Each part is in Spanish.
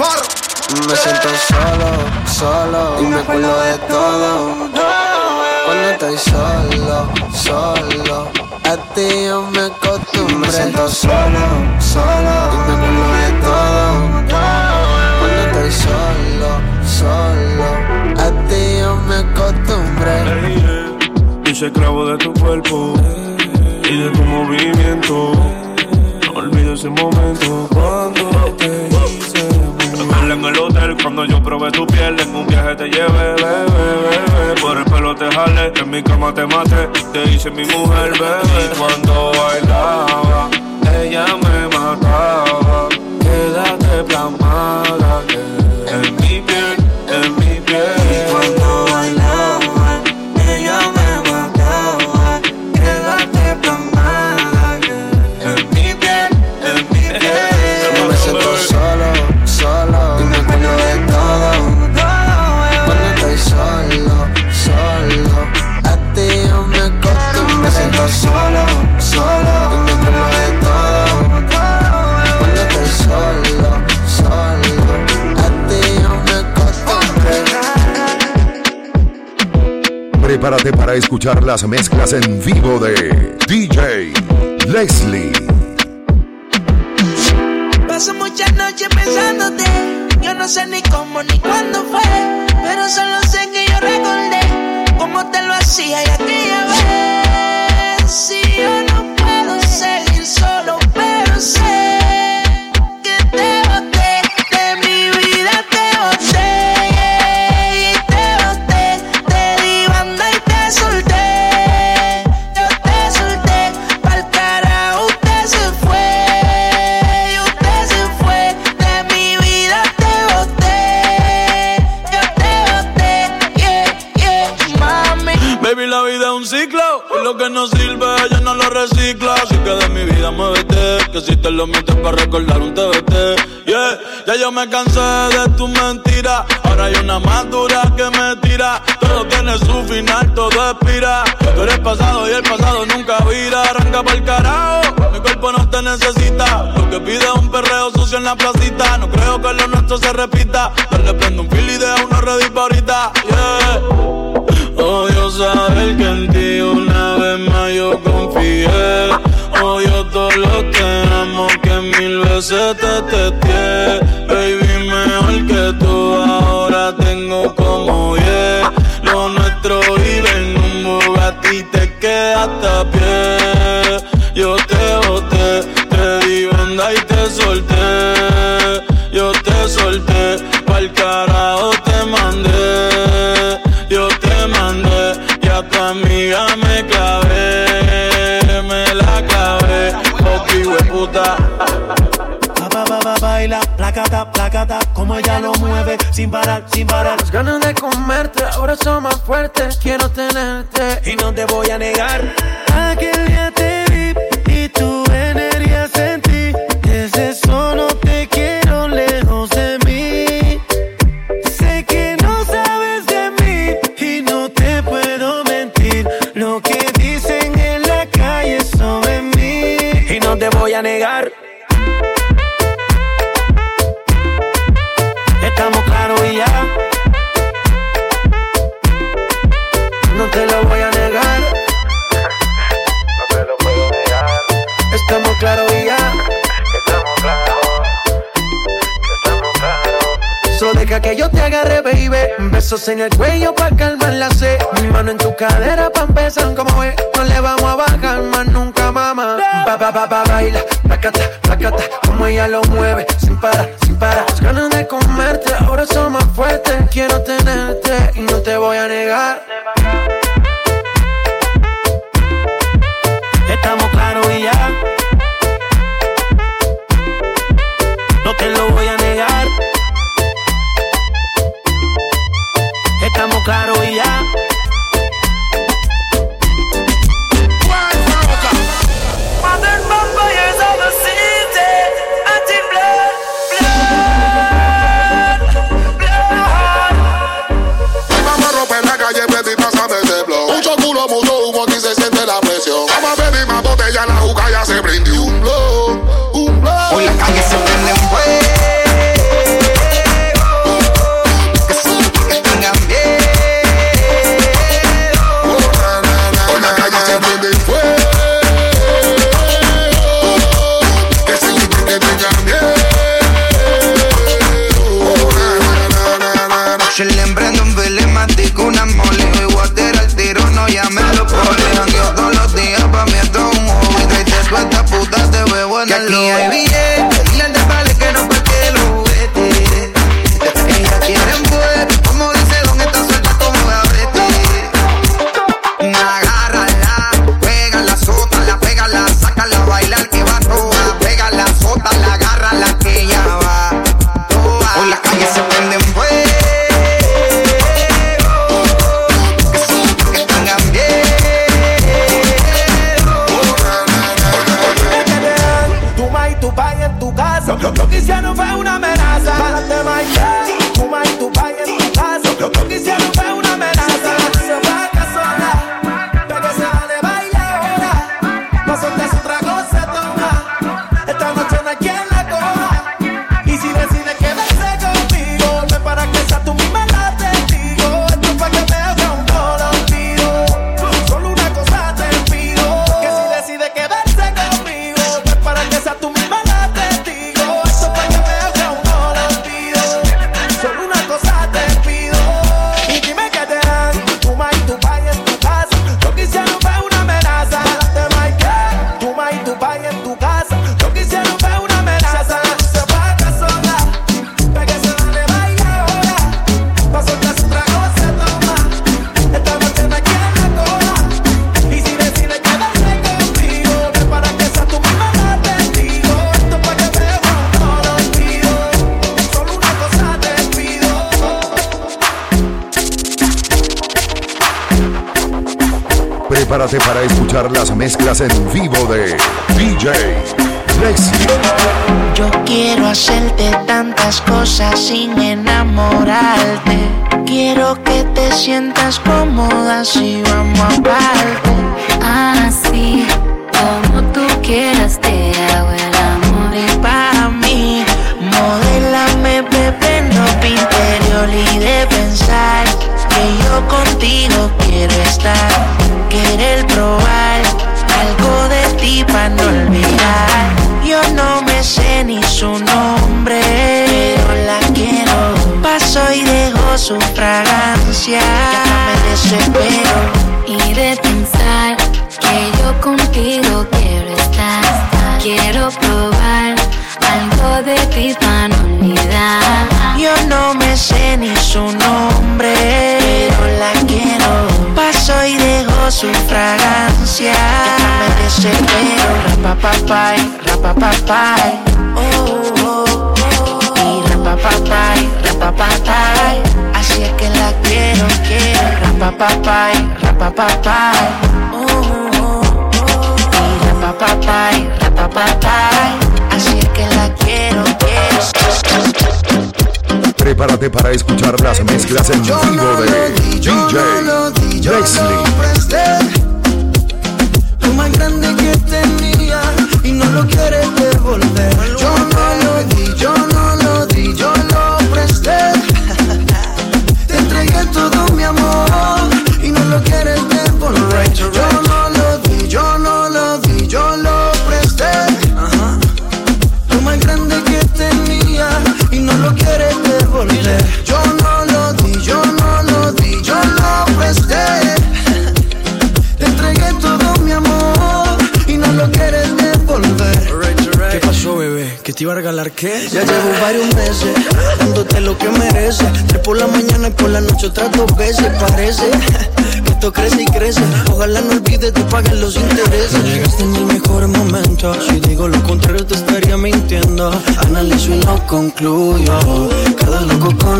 Me siento solo, solo y me acuerdo de todo. Cuando estoy solo, solo, a ti yo me acostumbro. Me siento solo, solo y me acuerdo de todo. Cuando estoy solo, solo, a ti yo me acostumbré. Yo soy esclavo de tu cuerpo y de tu movimiento. No olvido ese momento cuando cama te maté. Te hice mi mujer, bebé. Y cuando bailaba, para escuchar las mezclas en vivo de DJ Leslie. Paso muchas noches pensándote, yo no sé ni cómo ni cuándo fue, que no sirve, ella no lo recicla. Así que de mi vida muévete, que si te lo metes para recordar un TBT. Yeah, ya yo me cansé de tu mentira. Ahora hay una más dura que me tira. Todo tiene su final, todo expira. Tú eres pasado y el pasado nunca vira. Arranca para el carajo, mi cuerpo no te necesita. Lo que pide es un perreo sucio en la placita. No creo que lo nuestro se repita. le prendo un fil y deja uno ready para ahorita. Yeah. Odio saber placata, placata, como ella lo mueve, sin parar, sin parar. Las ganas de comerte ahora son más fuertes, quiero tenerte y no te voy a negar. Aquel día te vi y tu energía sentí, desde solo te quiero lejos de voy a negar. Estamos claros y ya. No te lo voy a negar. No te lo puedo negar. Estamos claros y ya. Estamos claros. Estamos claros. Solo deja que yo te agarre, baby. Besos en el cuello pa' calmar la sed. Mi mano en tu cadera pa' empezar como es. No le vamos a bajar más nunca, mamá. Pa, pa, pa, pa, baila, placata, placata. Ella lo mueve, sin parar, sin parar. Las ganas de comerte ahora son más fuertes. Quiero tenerte y no te voy a negar. Estamos claros y ya. No te lo voy a negar. Estamos claros y ya. Yo le emprendo un filemático, un mole Y water al tiro, no llame a los poles Jangueo todos los días, pa' mí esto es un hobby Traite suelta, puta, te veo en el Que aquí hay billete prepárate para escuchar las mezclas en vivo de DJ Lexi. Yo quiero hacerte tantas cosas sin enamorarte. Quiero que te sientas cómoda si vamos a parte. Ah, probar algo de tu hispanolidad. Yo no me sé ni su nombre, pero la quiero. Paso y dejo su fragancia. Me desespero, rapapapay, rapapapay. Oh, oh, oh. Y rapapapay, rapapapay. Así es que la quiero, quiero. Rapapapay, rapapapay. Oh, oh, oh. Y rapa rapapapay, papá, así que la quiero, quiero. Prepárate para escuchar las mezclas en yo vivo no de di, yo DJ no di, yo Leslie. Lo presté, lo más grande que tenía y no lo quieres devolver. Yo no lo di, yo no lo di, yo lo presté. Te entregué todo mi amor y no lo quieres devolver. Yo Ya llevo varios meses dándote lo que mereces. Tres por la mañana y por la noche otras dos veces. Parece que esto crece y crece. Ojalá no olvides de pagar los intereses. Llegaste en el mejor momento. Si digo lo contrario, te estaría mintiendo. Analizo y no concluyo. Cada loco con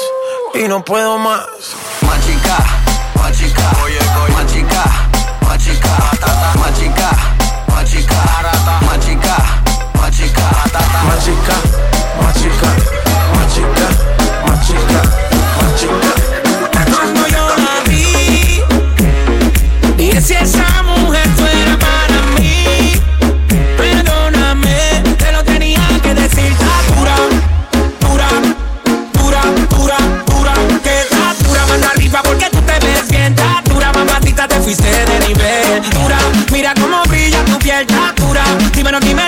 Y no puedo más. Más nivel. Dura, mira cómo brilla tu piel. Dura, dímelo, dímelo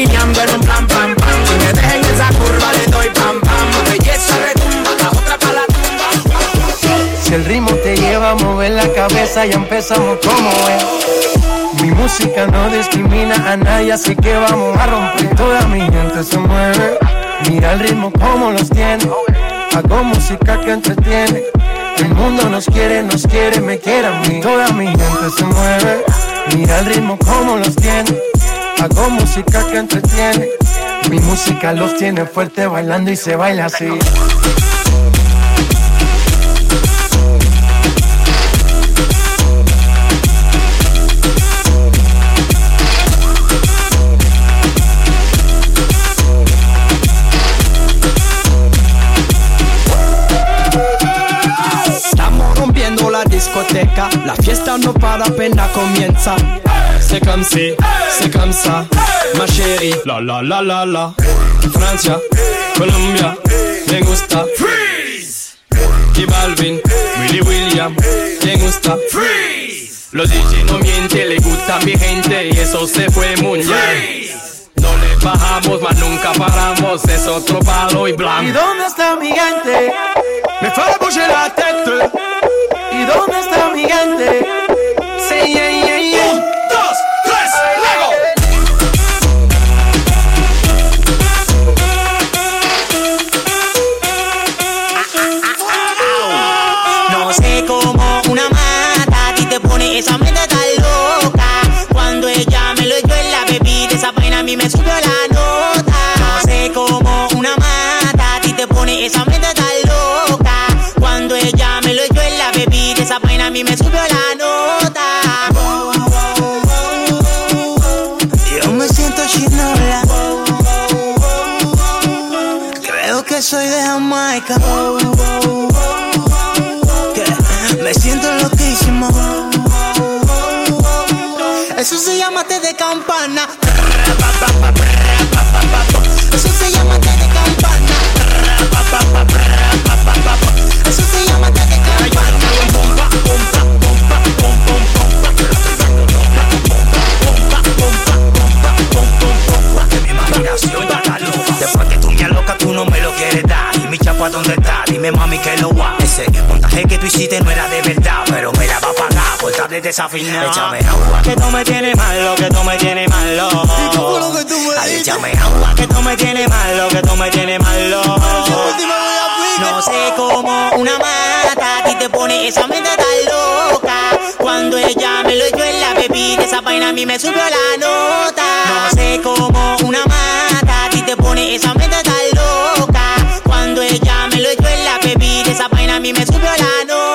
maquineando en un plan, pam, pam. Si me dejen esa curva, le doy pam, pam. Belleza retumba, la otra pa' la tumba. Si el ritmo te lleva a mover la cabeza, ya empezamos como es. Mi música no discrimina a nadie, así que vamos a romper. Toda mi gente se mueve. Mira el ritmo como los tiene. Hago música que entretiene. El mundo nos quiere, nos quiere, me quiere a mí. Toda mi gente se mueve. Mira el ritmo como los tiene. Hago música que entretiene. Mi música los tiene fuerte bailando y se baila así. Estamos rompiendo la discoteca, la fiesta no para apenas comienza. C'est comme si, c'est comme ça, ma chérie. La la la la la. Francia, Colombia, me gusta. Freeze. Y Balvin, Willy William, me gusta. Freeze. Los DJ no mienten, le gusta a mi gente y eso se fue muy bien. No le bajamos, mas nunca paramos, es otro palo y ¿Y blanco. dónde está mi gente? Me fue a la tête. ¿Y dónde está mi gente? Sí, yeah. Esa mente tan loca. Cuando ella me lo echó en la bebida, esa vaina a mí me subió la nota. No sé cómo una mata a ti te pone esa mente tan loca. Cuando ella me lo echó en la bebida, esa vaina a mí me subió la nota. Yo me siento chinola. Creo que soy de Jamaica. Té de campana. Eso se llama té de campana. Eso se llama té de campana. Mi imaginación. Después que tú me alocas, tú no me lo quieres dar. Y mi chapa, ¿dónde está? Dime, mami, que lo va. Ese montaje que tú hiciste no era de verdad, pero me la va a pagar por estar de desafinado. Échame agua, que tú me tienes malo, que tú me tienes malo. Ay, échame agua, que tú me tienes malo, que tú me tienes malo. No sé cómo una mata a ti te pone esa mente tan loca. Cuando ella me lo echó en la bebida, esa vaina a mí me subió la nota. No sé cómo una mata a ti te pone esa mente tan loca. Cuando ella me lo echó en la bebida, esa vaina a mí me subió la nota.